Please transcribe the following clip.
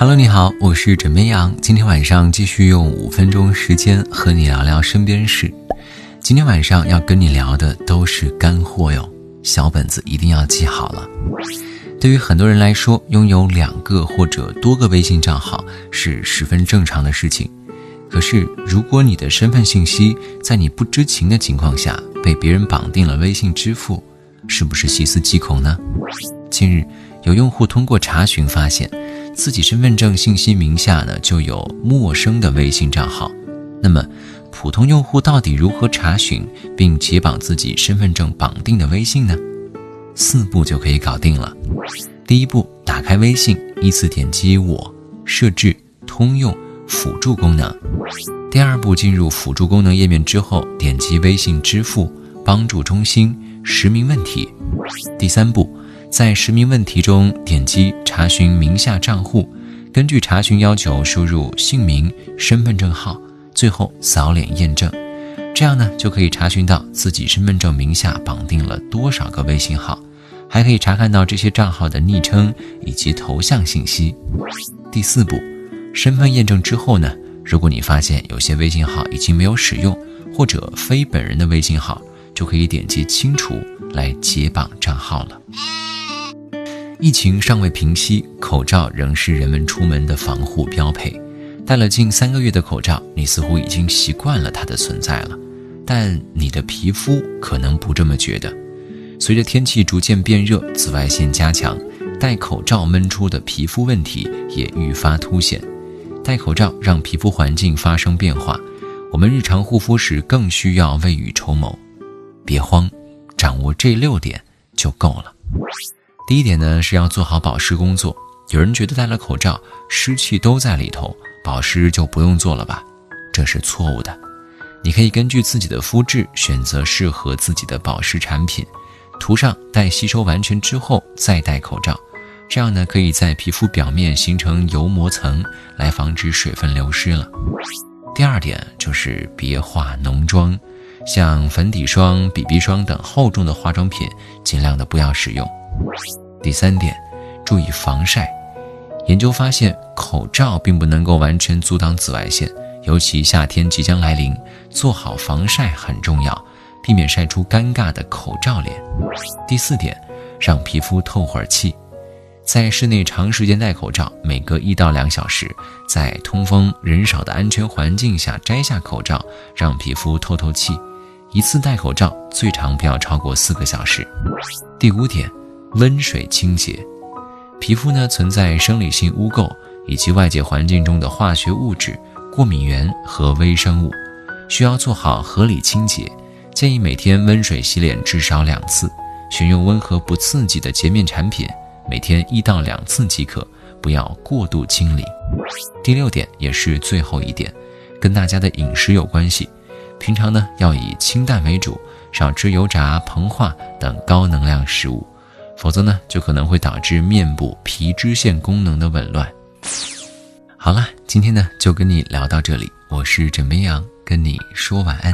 Hello，你好，我是枕边羊。今天晚上继续用五分钟时间和你聊聊身边事。今天晚上要跟你聊的都是干货哟，小本子一定要记好了。对于很多人来说，拥有两个或者多个微信账号是十分正常的事情。可是，如果你的身份信息在你不知情的情况下被别人绑定了微信支付，是不是细思极恐呢？近日，有用户通过查询发现。自己身份证信息名下呢就有陌生的微信账号，那么普通用户到底如何查询并解绑自己身份证绑定的微信呢？四步就可以搞定了。第一步，打开微信，依次点击我设置通用辅助功能。第二步，进入辅助功能页面之后，点击微信支付帮助中心实名问题。第三步。在实名问题中点击查询名下账户，根据查询要求输入姓名、身份证号，最后扫脸验证，这样呢就可以查询到自己身份证名下绑定了多少个微信号，还可以查看到这些账号的昵称以及头像信息。第四步，身份验证之后呢，如果你发现有些微信号已经没有使用或者非本人的微信号，就可以点击清除来解绑账号了。疫情尚未平息，口罩仍是人们出门的防护标配。戴了近三个月的口罩，你似乎已经习惯了它的存在了，但你的皮肤可能不这么觉得。随着天气逐渐变热，紫外线加强，戴口罩闷出的皮肤问题也愈发凸显。戴口罩让皮肤环境发生变化，我们日常护肤时更需要未雨绸缪。别慌，掌握这六点就够了。第一点呢是要做好保湿工作。有人觉得戴了口罩，湿气都在里头，保湿就不用做了吧？这是错误的。你可以根据自己的肤质选择适合自己的保湿产品，涂上待吸收完全之后再戴口罩，这样呢可以在皮肤表面形成油膜层，来防止水分流失了。第二点就是别化浓妆，像粉底霜、BB 霜等厚重的化妆品，尽量的不要使用。第三点，注意防晒。研究发现，口罩并不能够完全阻挡紫外线，尤其夏天即将来临，做好防晒很重要，避免晒出尴尬的口罩脸。第四点，让皮肤透会儿气。在室内长时间戴口罩，每隔一到两小时，在通风人少的安全环境下摘下口罩，让皮肤透透气。一次戴口罩最长不要超过四个小时。第五点。温水清洁，皮肤呢存在生理性污垢以及外界环境中的化学物质、过敏源和微生物，需要做好合理清洁。建议每天温水洗脸至少两次，选用温和不刺激的洁面产品，每天一到两次即可，不要过度清理。第六点也是最后一点，跟大家的饮食有关系。平常呢要以清淡为主，少吃油炸、膨化等高能量食物。否则呢，就可能会导致面部皮脂腺功能的紊乱。好了，今天呢就跟你聊到这里，我是枕边羊，跟你说晚安，